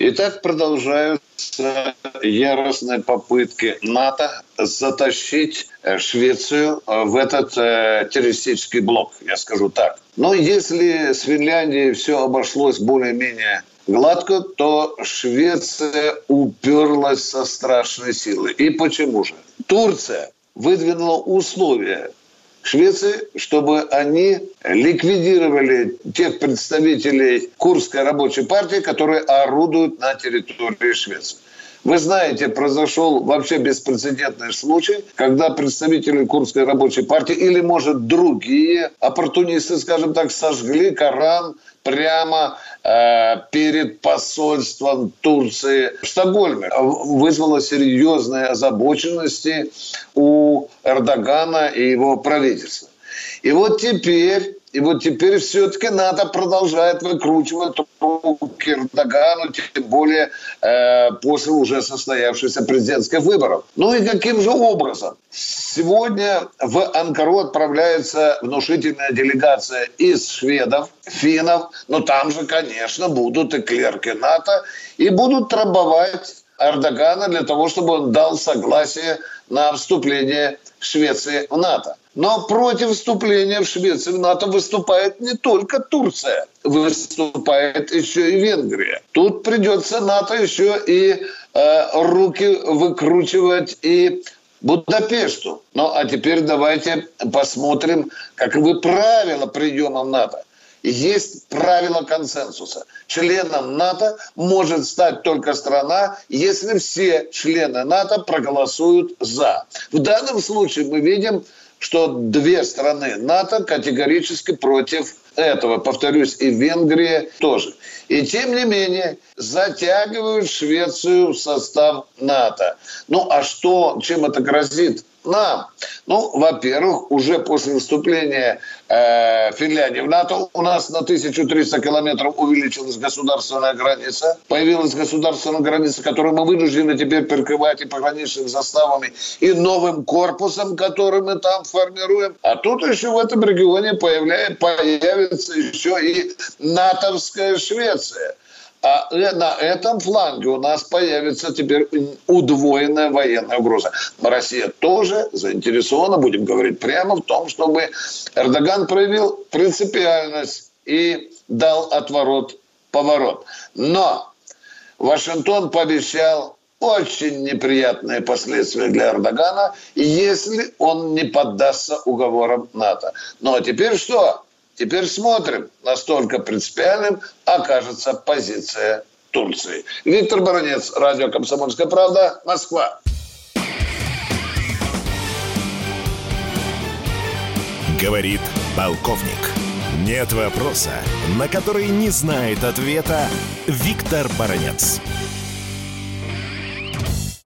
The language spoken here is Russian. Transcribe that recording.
Итак, продолжаются яростные попытки НАТО затащить э, Швецию э, в этот э, террористический блок, я скажу так. Но если с Финляндией все обошлось более-менее гладко, то Швеция уперлась со страшной силой. И почему же? Турция выдвинула условия Швеции, чтобы они ликвидировали тех представителей Курской рабочей партии, которые орудуют на территории Швеции. Вы знаете, произошел вообще беспрецедентный случай, когда представители Курской рабочей партии или, может, другие оппортунисты, скажем так, сожгли Коран прямо э, перед посольством Турции в Стокгольме. Вызвало серьезные озабоченности у Эрдогана и его правительства. И вот теперь и вот теперь все-таки НАТО продолжает выкручивать руки Эрдогану, тем более э, после уже состоявшихся президентских выборов. Ну и каким же образом? Сегодня в Анкару отправляется внушительная делегация из шведов, финнов, но там же, конечно, будут и клерки НАТО, и будут трамбовать Эрдогана для того, чтобы он дал согласие на вступление Швеции в НАТО. Но против вступления в Швецию в НАТО выступает не только Турция, выступает еще и Венгрия. Тут придется НАТО еще и э, руки выкручивать и Будапешту. Ну, а теперь давайте посмотрим, каковы правила приема в НАТО. Есть правило консенсуса. Членом НАТО может стать только страна, если все члены НАТО проголосуют «за». В данном случае мы видим, что две страны НАТО категорически против этого. Повторюсь, и Венгрия тоже. И тем не менее затягивают Швецию в состав НАТО. Ну а что, чем это грозит? Нам? Ну, во-первых, уже после вступления э, Финляндии в НАТО у нас на 1300 километров увеличилась государственная граница. Появилась государственная граница, которую мы вынуждены теперь прикрывать и пограничными заставами, и новым корпусом, который мы там формируем. А тут еще в этом регионе появляется, появится еще и натовская Швеция. А на этом фланге у нас появится теперь удвоенная военная угроза. Россия тоже заинтересована, будем говорить прямо, в том, чтобы Эрдоган проявил принципиальность и дал отворот-поворот. Но Вашингтон пообещал очень неприятные последствия для Эрдогана, если он не поддастся уговорам НАТО. Ну а теперь что? Теперь смотрим, настолько принципиальным окажется позиция Турции. Виктор Баранец, радио «Комсомольская правда», Москва. Говорит полковник. Нет вопроса, на который не знает ответа Виктор Баранец.